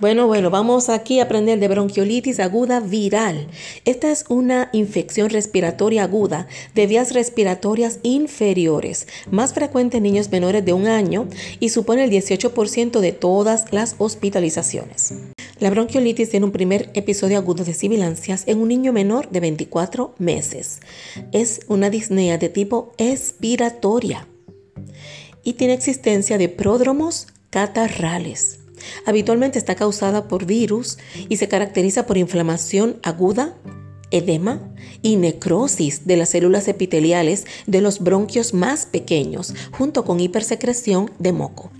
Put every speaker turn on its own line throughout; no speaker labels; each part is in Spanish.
Bueno, bueno, vamos aquí a aprender de bronquiolitis aguda viral. Esta es una infección respiratoria aguda de vías respiratorias inferiores, más frecuente en niños menores de un año y supone el 18% de todas las hospitalizaciones. La bronquiolitis tiene un primer episodio agudo de sibilancias en un niño menor de 24 meses. Es una disnea de tipo expiratoria y tiene existencia de pródromos catarrales. Habitualmente está causada por virus y se caracteriza por inflamación aguda, edema y necrosis de las células epiteliales de los bronquios más pequeños, junto con hipersecreción de moco.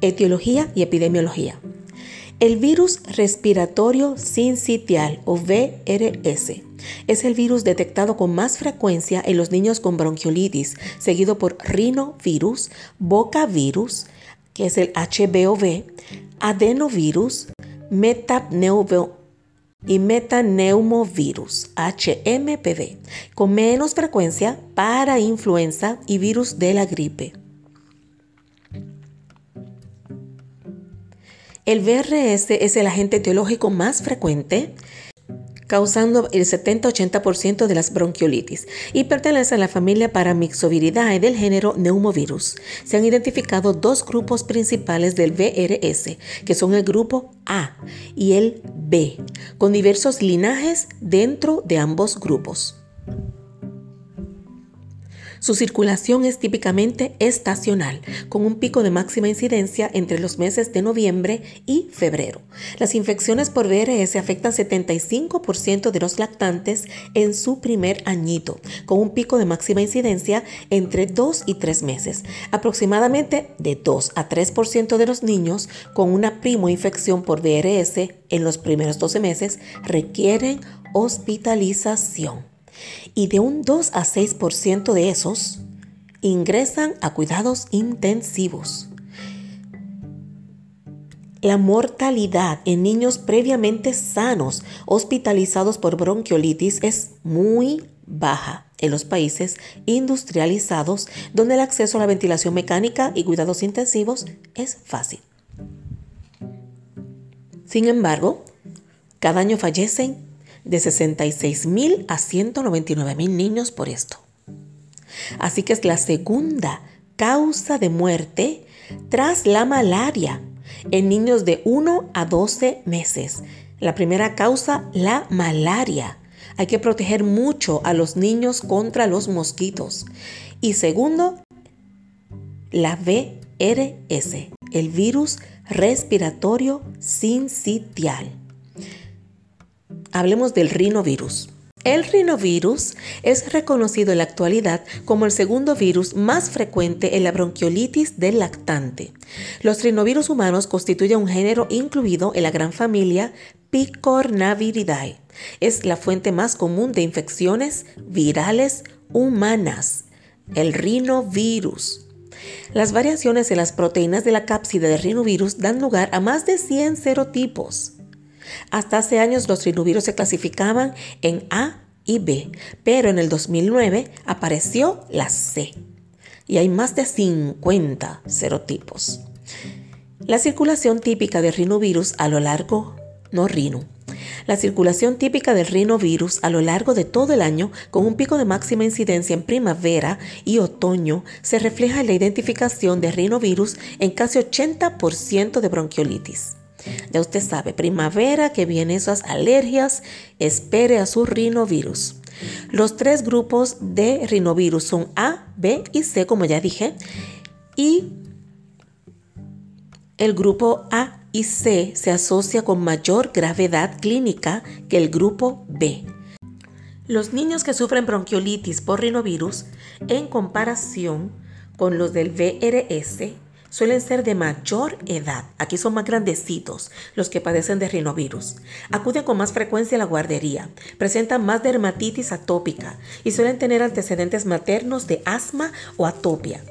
Etiología y epidemiología. El virus respiratorio sincitial o VRS es el virus detectado con más frecuencia en los niños con bronquiolitis, seguido por rinovirus, bocavirus, que es el HBOV, adenovirus, metapneumovirus y metaneumovirus, HMPV, con menos frecuencia para influenza y virus de la gripe. El VRS es el agente etiológico más frecuente causando el 70-80% de las bronquiolitis y pertenece a la familia Paramyxoviridae del género Neumovirus. Se han identificado dos grupos principales del VRS, que son el grupo A y el B, con diversos linajes dentro de ambos grupos. Su circulación es típicamente estacional, con un pico de máxima incidencia entre los meses de noviembre y febrero. Las infecciones por VRS afectan 75% de los lactantes en su primer añito, con un pico de máxima incidencia entre 2 y 3 meses. Aproximadamente de 2 a 3% de los niños con una primo infección por VRS en los primeros 12 meses requieren hospitalización y de un 2 a 6% de esos ingresan a cuidados intensivos. La mortalidad en niños previamente sanos hospitalizados por bronquiolitis es muy baja en los países industrializados donde el acceso a la ventilación mecánica y cuidados intensivos es fácil. Sin embargo, cada año fallecen de 66 mil a 199 mil niños por esto. Así que es la segunda causa de muerte tras la malaria en niños de 1 a 12 meses. La primera causa, la malaria. Hay que proteger mucho a los niños contra los mosquitos. Y segundo, la VRS, el virus respiratorio sincitial. Hablemos del rinovirus. El rinovirus es reconocido en la actualidad como el segundo virus más frecuente en la bronquiolitis del lactante. Los rinovirus humanos constituyen un género incluido en la gran familia Picornaviridae. Es la fuente más común de infecciones virales humanas, el rinovirus. Las variaciones en las proteínas de la cápside del rinovirus dan lugar a más de 100 serotipos. Hasta hace años los rinovirus se clasificaban en A y B, pero en el 2009 apareció la C y hay más de 50 serotipos. La circulación típica del rinovirus a lo largo, no rino, la circulación típica del rinovirus a lo largo de todo el año, con un pico de máxima incidencia en primavera y otoño, se refleja en la identificación de rinovirus en casi 80% de bronquiolitis. Ya usted sabe, primavera que vienen esas alergias, espere a su rinovirus. Los tres grupos de rinovirus son A, B y C, como ya dije. Y el grupo A y C se asocia con mayor gravedad clínica que el grupo B. Los niños que sufren bronquiolitis por rinovirus, en comparación con los del VRS, suelen ser de mayor edad. Aquí son más grandecitos los que padecen de rinovirus. Acuden con más frecuencia a la guardería, presentan más dermatitis atópica y suelen tener antecedentes maternos de asma o atopia.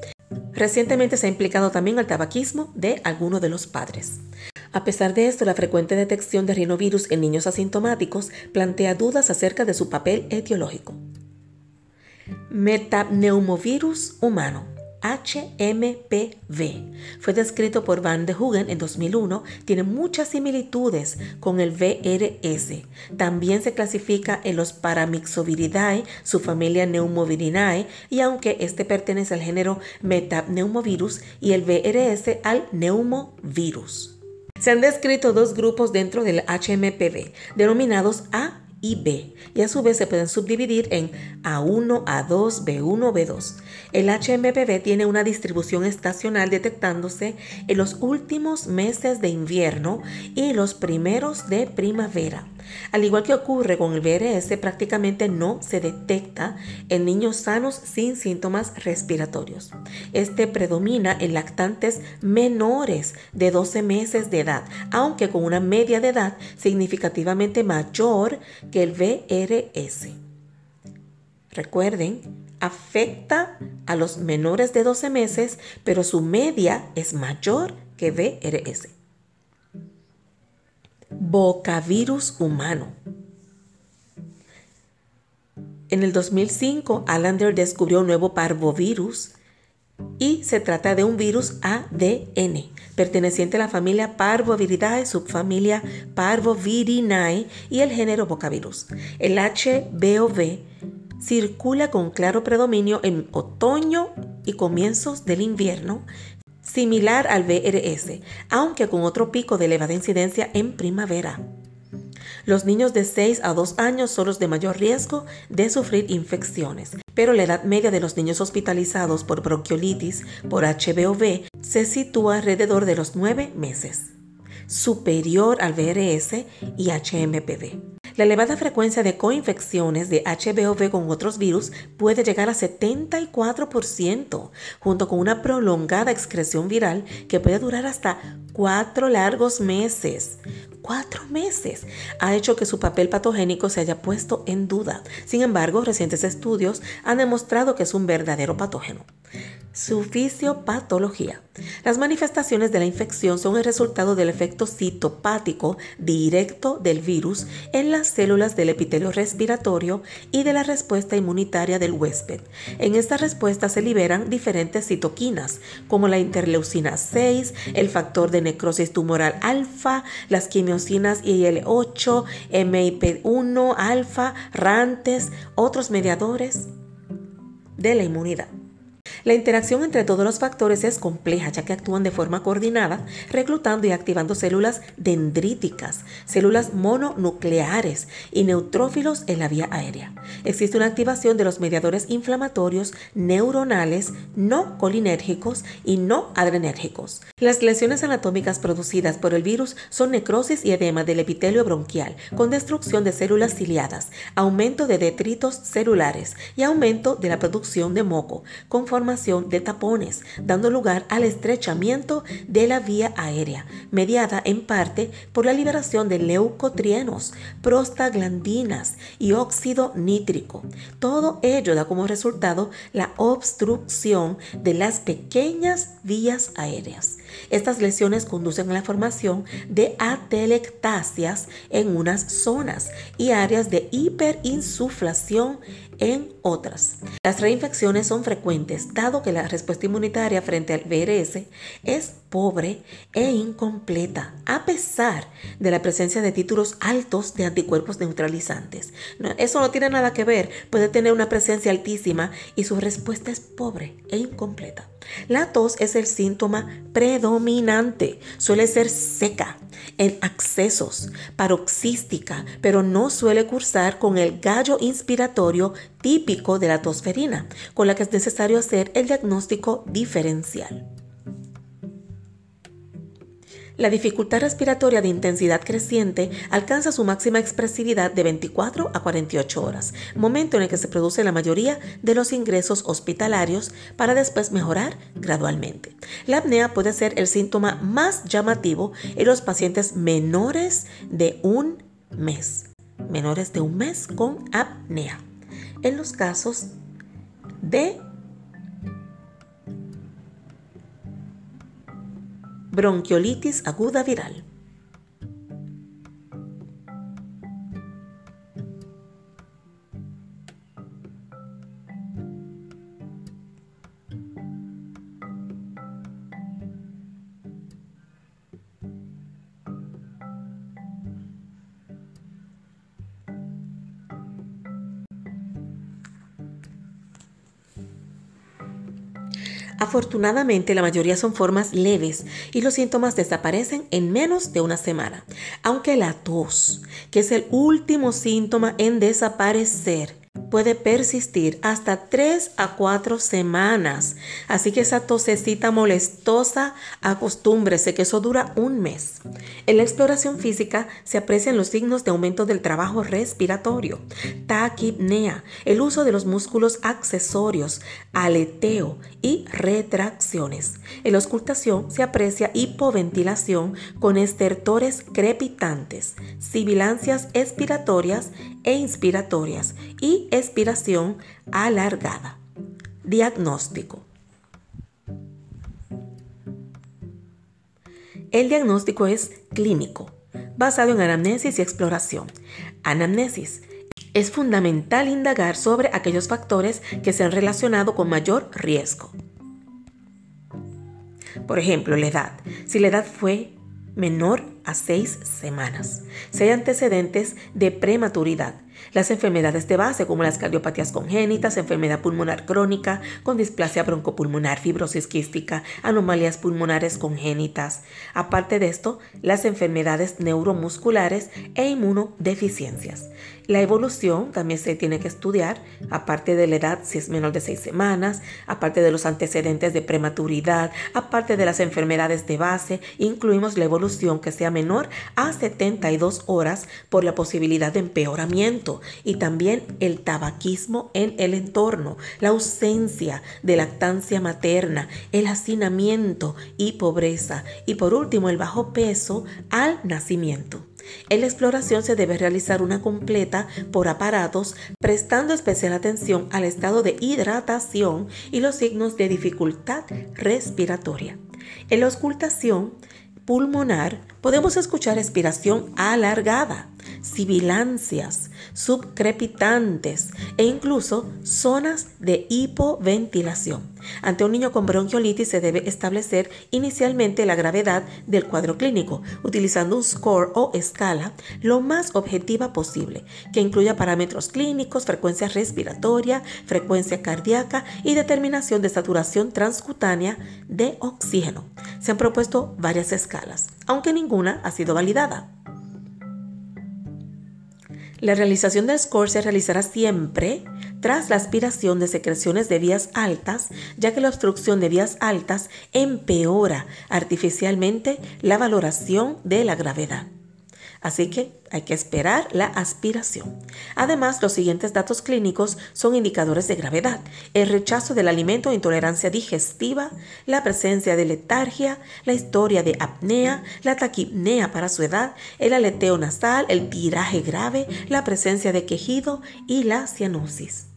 Recientemente se ha implicado también el tabaquismo de algunos de los padres. A pesar de esto, la frecuente detección de rinovirus en niños asintomáticos plantea dudas acerca de su papel etiológico. Metapneumovirus humano. HMPV. Fue descrito por Van de Hoogen en 2001, tiene muchas similitudes con el VRS. También se clasifica en los Paramyxoviridae, su familia Neumovirinae, y aunque este pertenece al género Metapneumovirus y el VRS al Neumovirus. Se han descrito dos grupos dentro del HMPV, denominados A y B, y a su vez se pueden subdividir en A1, A2, B1, B2. El HMPV tiene una distribución estacional detectándose en los últimos meses de invierno y los primeros de primavera. Al igual que ocurre con el VRS, prácticamente no se detecta en niños sanos sin síntomas respiratorios. Este predomina en lactantes menores de 12 meses de edad, aunque con una media de edad significativamente mayor que el VRS. Recuerden, afecta a los menores de 12 meses, pero su media es mayor que VRS bocavirus humano. En el 2005, Allender descubrió un nuevo parvovirus y se trata de un virus ADN perteneciente a la familia Parvoviridae, subfamilia Parvovirinae y el género bocavirus. El HBOV circula con claro predominio en otoño y comienzos del invierno, similar al VRS, aunque con otro pico de elevada incidencia en primavera. Los niños de 6 a 2 años son los de mayor riesgo de sufrir infecciones, pero la edad media de los niños hospitalizados por bronquiolitis por HBOV se sitúa alrededor de los 9 meses, superior al VRS y HMPV. La elevada frecuencia de coinfecciones de HBOV con otros virus puede llegar a 74%, junto con una prolongada excreción viral que puede durar hasta cuatro largos meses. Cuatro meses ha hecho que su papel patogénico se haya puesto en duda. Sin embargo, recientes estudios han demostrado que es un verdadero patógeno. Su fisiopatología. Las manifestaciones de la infección son el resultado del efecto citopático directo del virus en las células del epitelio respiratorio y de la respuesta inmunitaria del huésped. En esta respuesta se liberan diferentes citoquinas, como la interleucina 6, el factor de necrosis tumoral alfa, las quimiosinas IL-8, MIP1 alfa, RANTES, otros mediadores de la inmunidad. La interacción entre todos los factores es compleja ya que actúan de forma coordinada, reclutando y activando células dendríticas, células mononucleares y neutrófilos en la vía aérea. Existe una activación de los mediadores inflamatorios neuronales no colinérgicos y no adrenérgicos. Las lesiones anatómicas producidas por el virus son necrosis y edema del epitelio bronquial, con destrucción de células ciliadas, aumento de detritos celulares y aumento de la producción de moco, con formación de tapones, dando lugar al estrechamiento de la vía aérea, mediada en parte por la liberación de leucotrienos, prostaglandinas y óxido nítrico. Todo ello da como resultado la obstrucción de las pequeñas vías aéreas. Estas lesiones conducen a la formación de atelectasias en unas zonas y áreas de hiperinsuflación en otras. Las reinfecciones son frecuentes dado que la respuesta inmunitaria frente al VRS es pobre e incompleta, a pesar de la presencia de títulos altos de anticuerpos neutralizantes. eso no tiene nada que ver, puede tener una presencia altísima y su respuesta es pobre e incompleta. La tos es el síntoma predominante, suele ser seca, en accesos, paroxística, pero no suele cursar con el gallo inspiratorio típico de la tosferina, con la que es necesario hacer el diagnóstico diferencial. La dificultad respiratoria de intensidad creciente alcanza su máxima expresividad de 24 a 48 horas, momento en el que se produce la mayoría de los ingresos hospitalarios para después mejorar gradualmente. La apnea puede ser el síntoma más llamativo en los pacientes menores de un mes, menores de un mes con apnea. En los casos de bronquiolitis aguda viral. Afortunadamente, la mayoría son formas leves y los síntomas desaparecen en menos de una semana. Aunque la tos, que es el último síntoma en desaparecer, puede persistir hasta 3 a 4 semanas. Así que esa tosecita molestosa, acostúmbrese que eso dura un mes. En la exploración física se aprecian los signos de aumento del trabajo respiratorio, taquipnea, el uso de los músculos accesorios, aleteo y retracciones. En la auscultación se aprecia hipoventilación con estertores crepitantes, sibilancias expiratorias e inspiratorias y expiración alargada. Diagnóstico. El diagnóstico es clínico, basado en anamnesis y exploración. Anamnesis. Es fundamental indagar sobre aquellos factores que se han relacionado con mayor riesgo. Por ejemplo, la edad. Si la edad fue menor a seis semanas. Si hay antecedentes de prematuridad, las enfermedades de base como las cardiopatías congénitas, enfermedad pulmonar crónica con displasia broncopulmonar, fibrosis quística, anomalías pulmonares congénitas. Aparte de esto, las enfermedades neuromusculares e inmunodeficiencias. La evolución también se tiene que estudiar, aparte de la edad, si es menor de seis semanas, aparte de los antecedentes de prematuridad, aparte de las enfermedades de base, incluimos la evolución que sea menor a 72 horas por la posibilidad de empeoramiento y también el tabaquismo en el entorno, la ausencia de lactancia materna, el hacinamiento y pobreza y por último el bajo peso al nacimiento. En la exploración se debe realizar una completa por aparatos, prestando especial atención al estado de hidratación y los signos de dificultad respiratoria. En la auscultación pulmonar podemos escuchar respiración alargada, sibilancias, subcrepitantes e incluso zonas de hipoventilación. Ante un niño con bronquiolitis se debe establecer inicialmente la gravedad del cuadro clínico, utilizando un score o escala lo más objetiva posible, que incluya parámetros clínicos, frecuencia respiratoria, frecuencia cardíaca y determinación de saturación transcutánea de oxígeno. Se han propuesto varias escalas, aunque ninguna ha sido validada. La realización del score se realizará siempre tras la aspiración de secreciones de vías altas, ya que la obstrucción de vías altas empeora artificialmente la valoración de la gravedad. Así que hay que esperar la aspiración. Además, los siguientes datos clínicos son indicadores de gravedad. El rechazo del alimento, intolerancia digestiva, la presencia de letargia, la historia de apnea, la taquipnea para su edad, el aleteo nasal, el tiraje grave, la presencia de quejido y la cianosis.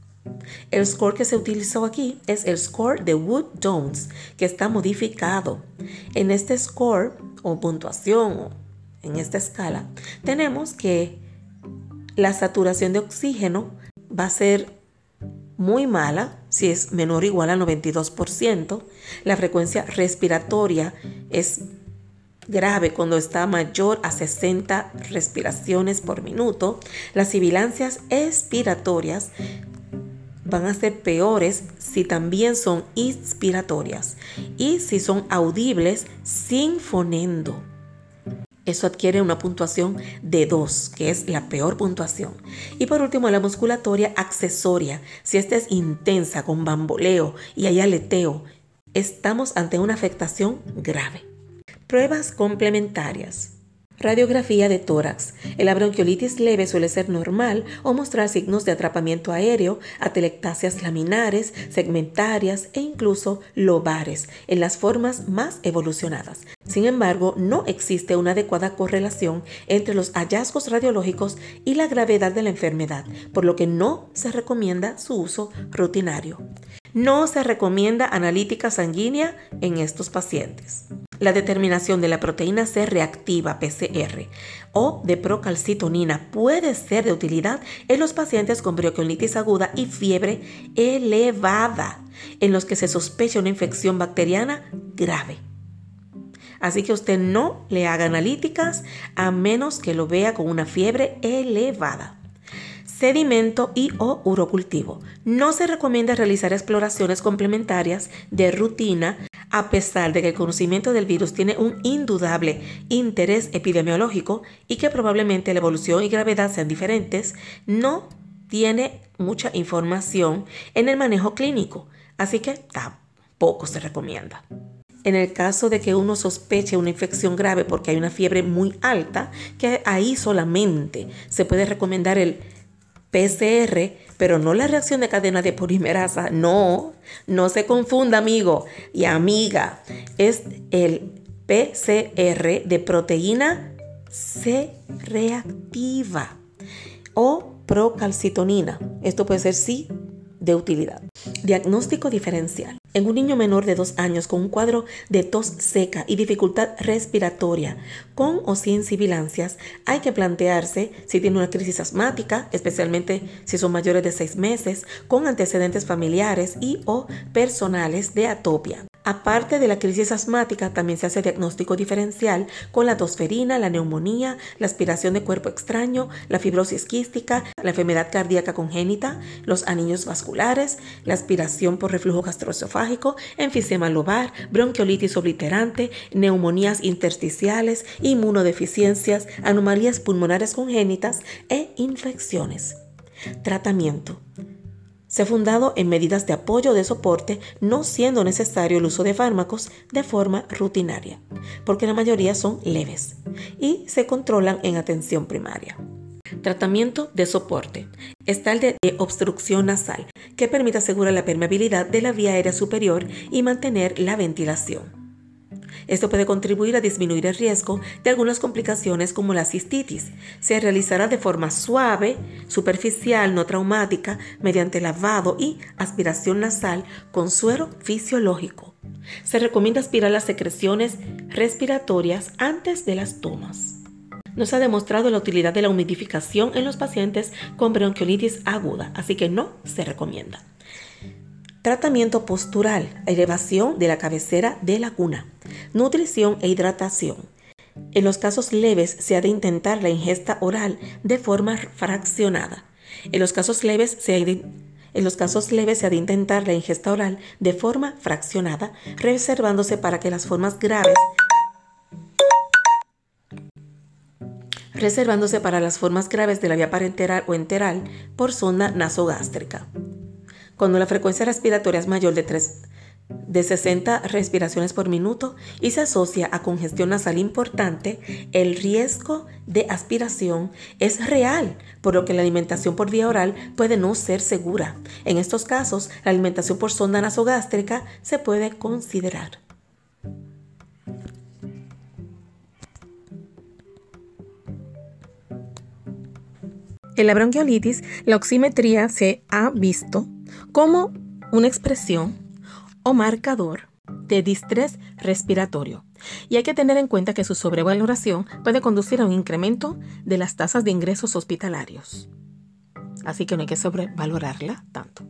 El score que se utilizó aquí es el score de Wood-Jones, que está modificado. En este score o puntuación en esta escala, tenemos que la saturación de oxígeno va a ser muy mala si es menor o igual a 92%. La frecuencia respiratoria es grave cuando está mayor a 60 respiraciones por minuto. Las sibilancias expiratorias van a ser peores si también son inspiratorias y si son audibles sin fonendo. Eso adquiere una puntuación de 2, que es la peor puntuación. Y por último, la musculatoria accesoria. Si esta es intensa, con bamboleo y hay aleteo, estamos ante una afectación grave. Pruebas complementarias. Radiografía de tórax. La bronquiolitis leve suele ser normal o mostrar signos de atrapamiento aéreo, atelectasias laminares, segmentarias e incluso lobares en las formas más evolucionadas. Sin embargo, no existe una adecuada correlación entre los hallazgos radiológicos y la gravedad de la enfermedad, por lo que no se recomienda su uso rutinario. No se recomienda analítica sanguínea en estos pacientes la determinación de la proteína C reactiva PCR o de procalcitonina puede ser de utilidad en los pacientes con bronquiolitis aguda y fiebre elevada, en los que se sospecha una infección bacteriana grave. Así que usted no le haga analíticas a menos que lo vea con una fiebre elevada. sedimento y o urocultivo. No se recomienda realizar exploraciones complementarias de rutina a pesar de que el conocimiento del virus tiene un indudable interés epidemiológico y que probablemente la evolución y gravedad sean diferentes, no tiene mucha información en el manejo clínico, así que tampoco se recomienda. En el caso de que uno sospeche una infección grave porque hay una fiebre muy alta, que ahí solamente se puede recomendar el PCR, pero no la reacción de cadena de polimerasa. No, no se confunda, amigo y amiga. Es el PCR de proteína C reactiva o procalcitonina. Esto puede ser sí de utilidad. Diagnóstico diferencial. En un niño menor de dos años con un cuadro de tos seca y dificultad respiratoria, con o sin sibilancias, hay que plantearse si tiene una crisis asmática, especialmente si son mayores de seis meses, con antecedentes familiares y o personales de atopia. Aparte de la crisis asmática, también se hace diagnóstico diferencial con la tosferina, la neumonía, la aspiración de cuerpo extraño, la fibrosis quística, la enfermedad cardíaca congénita, los anillos vasculares, la aspiración por reflujo gastroesofágico, enfisema lobar, bronquiolitis obliterante, neumonías intersticiales, inmunodeficiencias, anomalías pulmonares congénitas e infecciones. Tratamiento. Se ha fundado en medidas de apoyo de soporte, no siendo necesario el uso de fármacos de forma rutinaria, porque la mayoría son leves y se controlan en atención primaria. Tratamiento de soporte. Está el de obstrucción nasal, que permite asegurar la permeabilidad de la vía aérea superior y mantener la ventilación. Esto puede contribuir a disminuir el riesgo de algunas complicaciones como la cistitis. Se realizará de forma suave, superficial, no traumática, mediante lavado y aspiración nasal con suero fisiológico. Se recomienda aspirar las secreciones respiratorias antes de las tomas. No se ha demostrado la utilidad de la humidificación en los pacientes con bronquiolitis aguda, así que no se recomienda. Tratamiento postural, elevación de la cabecera de la cuna, nutrición e hidratación. En los casos leves se ha de intentar la ingesta oral de forma fraccionada. En los casos leves se ha de, intentar la ingesta oral de forma fraccionada, reservándose para que las formas graves reservándose para las formas graves de la vía parenteral o enteral por sonda nasogástrica. Cuando la frecuencia respiratoria es mayor de, 3, de 60 respiraciones por minuto y se asocia a congestión nasal importante, el riesgo de aspiración es real, por lo que la alimentación por vía oral puede no ser segura. En estos casos, la alimentación por sonda nasogástrica se puede considerar. En la bronquiolitis, la oximetría se ha visto como una expresión o marcador de distrés respiratorio. Y hay que tener en cuenta que su sobrevaloración puede conducir a un incremento de las tasas de ingresos hospitalarios. Así que no hay que sobrevalorarla tanto.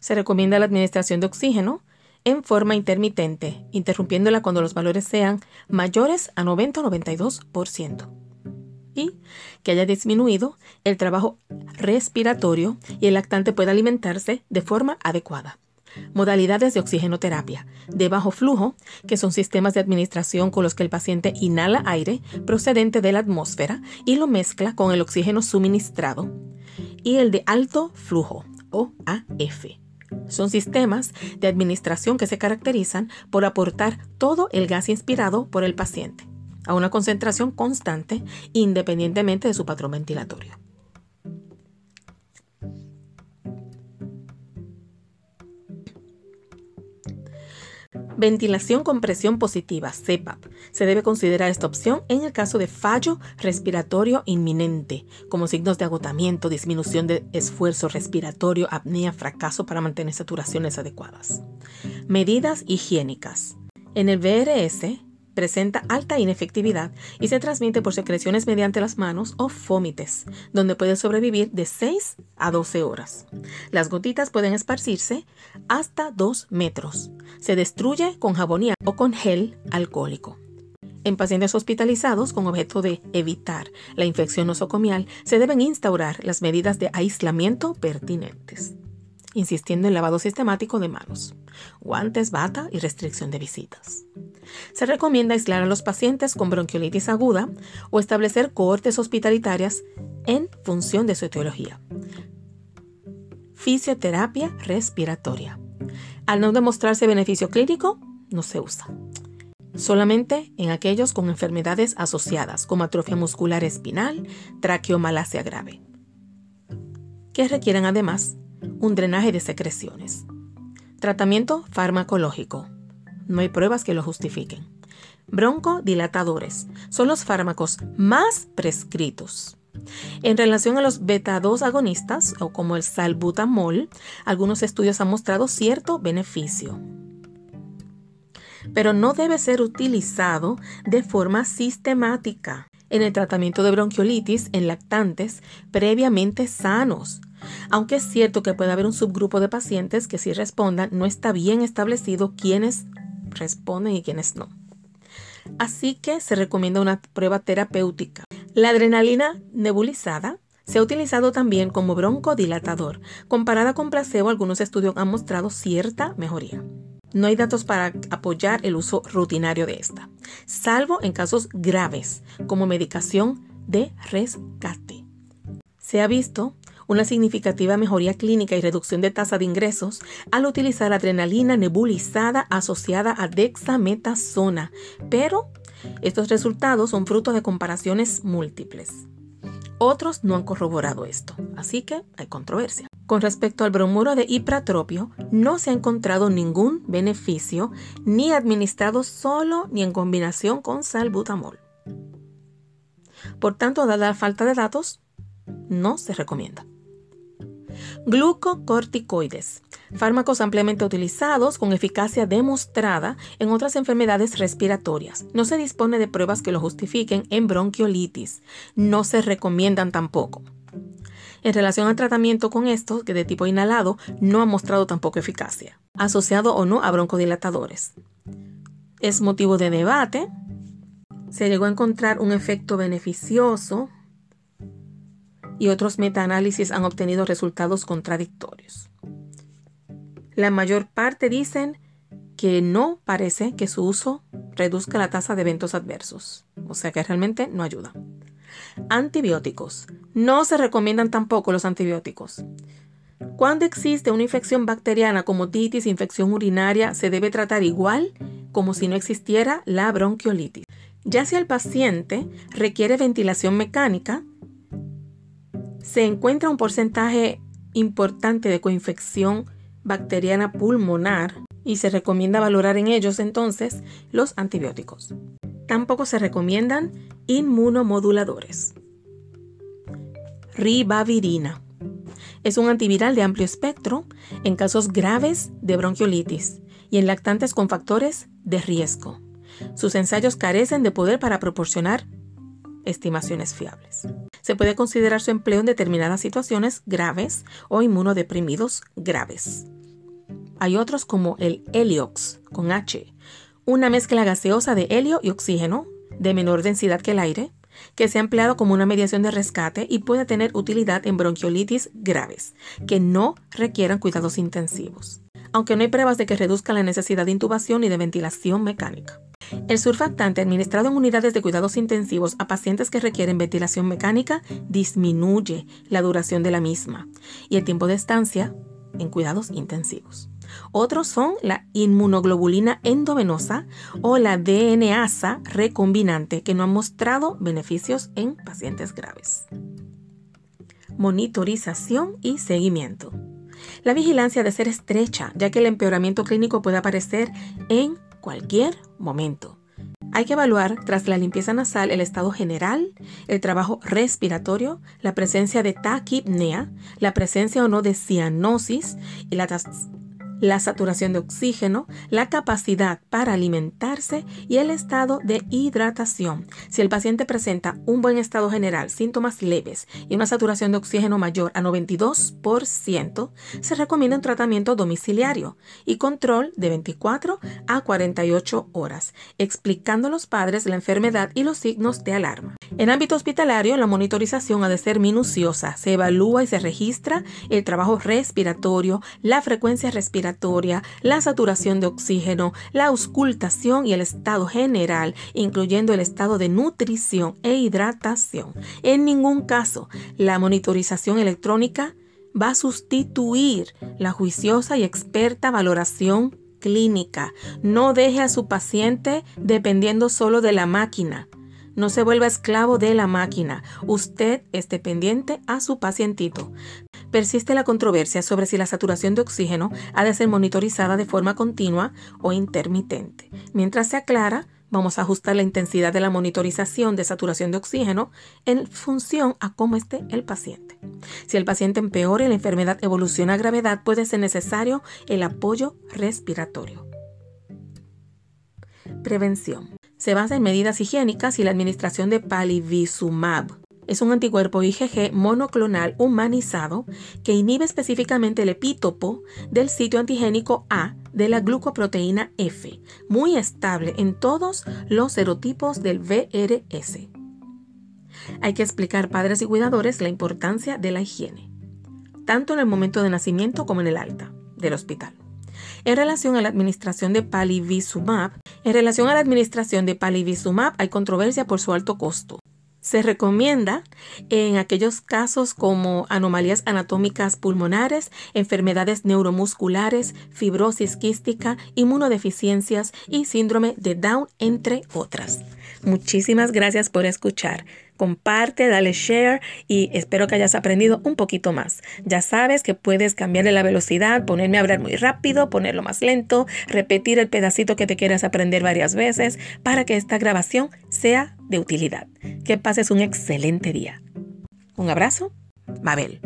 Se recomienda la administración de oxígeno en forma intermitente, interrumpiéndola cuando los valores sean mayores a 90 o 92% y que haya disminuido el trabajo respiratorio y el lactante pueda alimentarse de forma adecuada. Modalidades de oxigenoterapia. De bajo flujo, que son sistemas de administración con los que el paciente inhala aire procedente de la atmósfera y lo mezcla con el oxígeno suministrado. Y el de alto flujo, o AF. Son sistemas de administración que se caracterizan por aportar todo el gas inspirado por el paciente a una concentración constante independientemente de su patrón ventilatorio. Ventilación con presión positiva, CPAP. Se debe considerar esta opción en el caso de fallo respiratorio inminente, como signos de agotamiento, disminución de esfuerzo respiratorio, apnea, fracaso para mantener saturaciones adecuadas. Medidas higiénicas. En el VRS, presenta alta inefectividad y se transmite por secreciones mediante las manos o fómites, donde puede sobrevivir de 6 a 12 horas. Las gotitas pueden esparcirse hasta 2 metros. Se destruye con jabonía o con gel alcohólico. En pacientes hospitalizados con objeto de evitar la infección nosocomial, se deben instaurar las medidas de aislamiento pertinentes, insistiendo en lavado sistemático de manos, guantes, bata y restricción de visitas. Se recomienda aislar a los pacientes con bronquiolitis aguda o establecer cohortes hospitalitarias en función de su etiología. Fisioterapia respiratoria. Al no demostrarse beneficio clínico, no se usa solamente en aquellos con enfermedades asociadas como atrofia muscular espinal, traqueomalacia grave, que requieren además un drenaje de secreciones. Tratamiento farmacológico. No hay pruebas que lo justifiquen. Broncodilatadores son los fármacos más prescritos. En relación a los beta-2 agonistas, o como el salbutamol, algunos estudios han mostrado cierto beneficio pero no debe ser utilizado de forma sistemática en el tratamiento de bronquiolitis en lactantes previamente sanos. Aunque es cierto que puede haber un subgrupo de pacientes que si respondan, no está bien establecido quiénes responden y quiénes no. Así que se recomienda una prueba terapéutica. La adrenalina nebulizada se ha utilizado también como broncodilatador. Comparada con placebo, algunos estudios han mostrado cierta mejoría. No hay datos para apoyar el uso rutinario de esta, salvo en casos graves, como medicación de rescate. Se ha visto una significativa mejoría clínica y reducción de tasa de ingresos al utilizar adrenalina nebulizada asociada a dexametasona, pero estos resultados son fruto de comparaciones múltiples. Otros no han corroborado esto, así que hay controversia. Con respecto al bromuro de hipratropio, no se ha encontrado ningún beneficio ni administrado solo ni en combinación con salbutamol. Por tanto, dada la falta de datos, no se recomienda. Glucocorticoides, fármacos ampliamente utilizados con eficacia demostrada en otras enfermedades respiratorias. No se dispone de pruebas que lo justifiquen en bronquiolitis. No se recomiendan tampoco. En relación al tratamiento con estos, que de tipo inhalado, no ha mostrado tampoco eficacia, asociado o no a broncodilatadores. Es motivo de debate. Se llegó a encontrar un efecto beneficioso y otros metaanálisis han obtenido resultados contradictorios. La mayor parte dicen que no parece que su uso reduzca la tasa de eventos adversos, o sea que realmente no ayuda. Antibióticos. No se recomiendan tampoco los antibióticos. Cuando existe una infección bacteriana como titis, infección urinaria, se debe tratar igual como si no existiera la bronquiolitis. Ya si el paciente requiere ventilación mecánica, se encuentra un porcentaje importante de coinfección bacteriana pulmonar y se recomienda valorar en ellos entonces los antibióticos. Tampoco se recomiendan inmunomoduladores. Ribavirina. Es un antiviral de amplio espectro en casos graves de bronquiolitis y en lactantes con factores de riesgo. Sus ensayos carecen de poder para proporcionar estimaciones fiables. Se puede considerar su empleo en determinadas situaciones graves o inmunodeprimidos graves. Hay otros como el Heliox con H, una mezcla gaseosa de helio y oxígeno de menor densidad que el aire, que se ha empleado como una mediación de rescate y puede tener utilidad en bronquiolitis graves, que no requieran cuidados intensivos, aunque no hay pruebas de que reduzca la necesidad de intubación y de ventilación mecánica. El surfactante administrado en unidades de cuidados intensivos a pacientes que requieren ventilación mecánica disminuye la duración de la misma y el tiempo de estancia en cuidados intensivos. Otros son la inmunoglobulina endovenosa o la DNasa recombinante, que no han mostrado beneficios en pacientes graves. Monitorización y seguimiento. La vigilancia debe ser estrecha, ya que el empeoramiento clínico puede aparecer en cualquier momento. Hay que evaluar tras la limpieza nasal el estado general, el trabajo respiratorio, la presencia de taquipnea, la presencia o no de cianosis y la, la saturación de oxígeno, la capacidad para alimentarse y el estado de hidratación. Si el paciente presenta un buen estado general, síntomas leves y una saturación de oxígeno mayor a 92%, se recomienda un tratamiento domiciliario y control de 24 a 48 horas, explicando a los padres la enfermedad y los signos de alarma. En ámbito hospitalario, la monitorización ha de ser minuciosa. Se evalúa y se registra el trabajo respiratorio, la frecuencia respiratoria, la saturación de oxígeno, la auscultación y el estado general, incluyendo el estado de nutrición e hidratación. En ningún caso, la monitorización electrónica va a sustituir la juiciosa y experta valoración clínica. No deje a su paciente dependiendo solo de la máquina. No se vuelva esclavo de la máquina. Usted esté pendiente a su pacientito. Persiste la controversia sobre si la saturación de oxígeno ha de ser monitorizada de forma continua o intermitente. Mientras se aclara, vamos a ajustar la intensidad de la monitorización de saturación de oxígeno en función a cómo esté el paciente. Si el paciente empeora y la enfermedad evoluciona a gravedad, puede ser necesario el apoyo respiratorio. Prevención se basa en medidas higiénicas y la administración de palivizumab. Es un anticuerpo IgG monoclonal humanizado que inhibe específicamente el epítopo del sitio antigénico A de la glucoproteína F, muy estable en todos los serotipos del VRS. Hay que explicar, padres y cuidadores, la importancia de la higiene, tanto en el momento de nacimiento como en el alta del hospital. En relación a la administración de palivizumab, en relación a la administración de palivizumab hay controversia por su alto costo. Se recomienda en aquellos casos como anomalías anatómicas pulmonares, enfermedades neuromusculares, fibrosis quística, inmunodeficiencias y síndrome de Down, entre otras. Muchísimas gracias por escuchar. Comparte, dale share y espero que hayas aprendido un poquito más. Ya sabes que puedes cambiarle la velocidad, ponerme a hablar muy rápido, ponerlo más lento, repetir el pedacito que te quieras aprender varias veces para que esta grabación sea de utilidad. Que pases un excelente día. Un abrazo, Mabel.